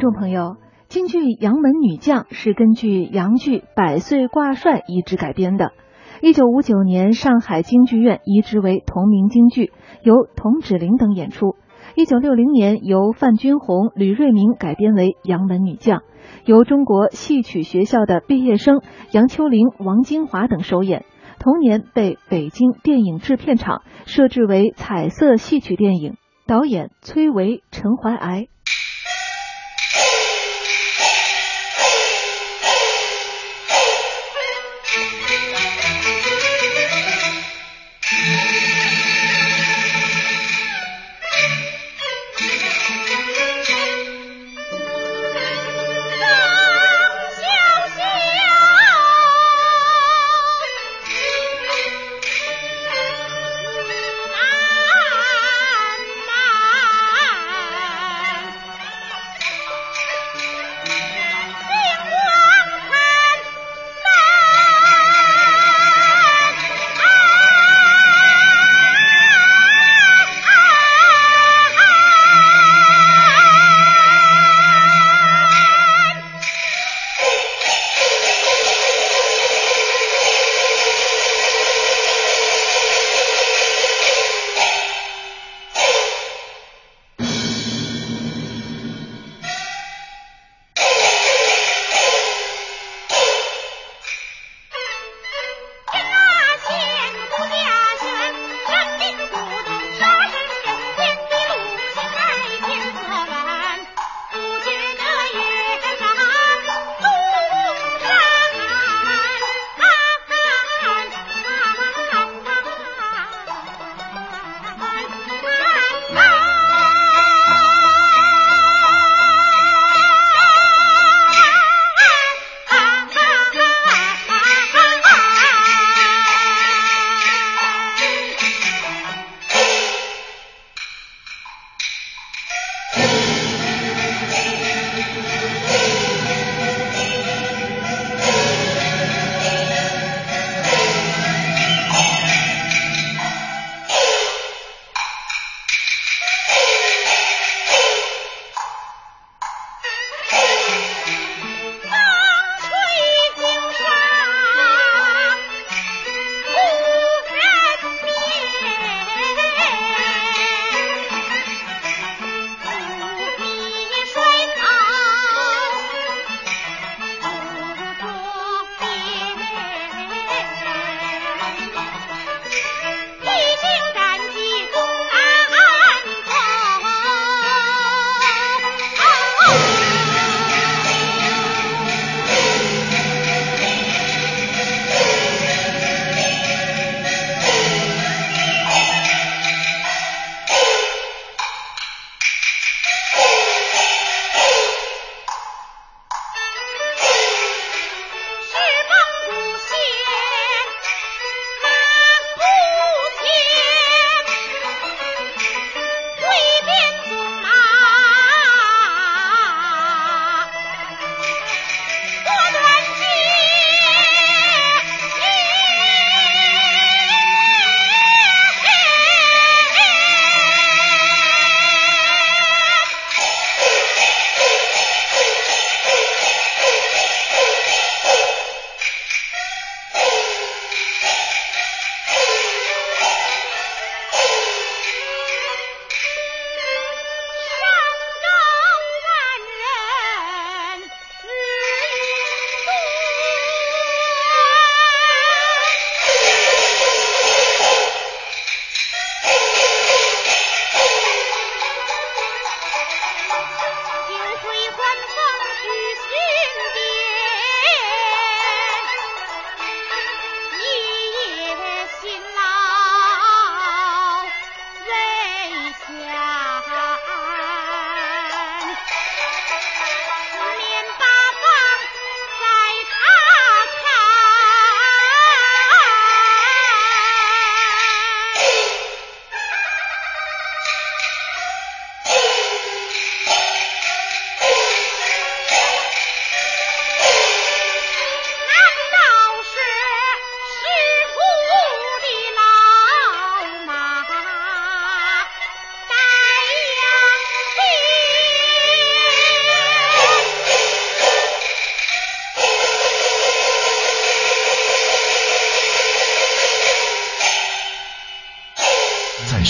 众朋友，京剧《杨门女将》是根据杨剧《百岁挂帅》移植改编的。一九五九年，上海京剧院移植为同名京剧，由童芷苓等演出。一九六零年，由范君红、吕瑞明改编为《杨门女将》，由中国戏曲学校的毕业生杨秋玲、王金华等首演。同年被北京电影制片厂设置为彩色戏曲电影，导演崔维、陈怀癌。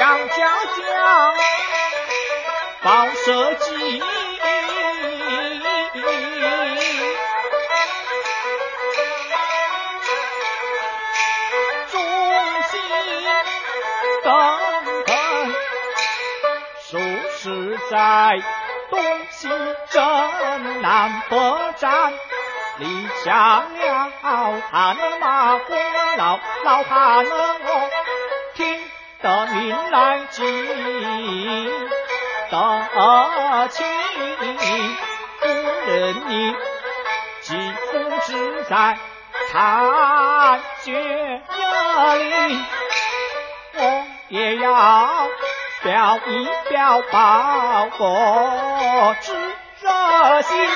杨家将报社稷忠心耿耿东西征南北站立下了汗马功劳老汉得民来敬，得亲不认你，几乎只在残绝里，我也要表一表报国之热心。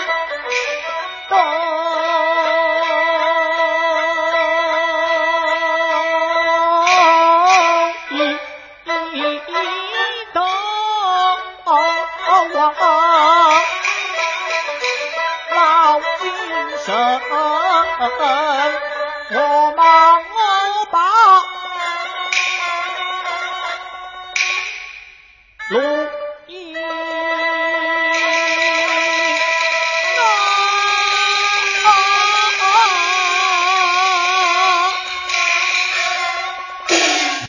声，我忙